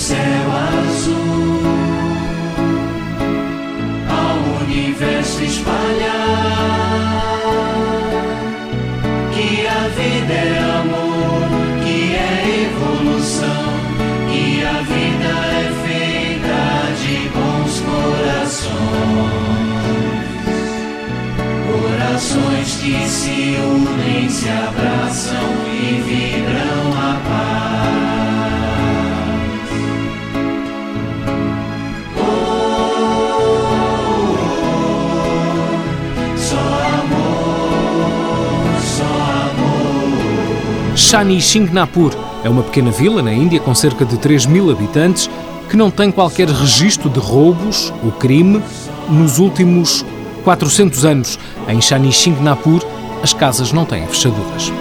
céu azul. Ao universo espalhar Corações que se unem, se abraçam e vibram a paz. Oh, oh, oh, só amor, só amor. Shani Shingnapur é uma pequena vila na Índia com cerca de 3 mil habitantes que não tem qualquer registro de roubos ou crime nos últimos 400 anos. Em Shani Shingnapur, as casas não têm fechaduras.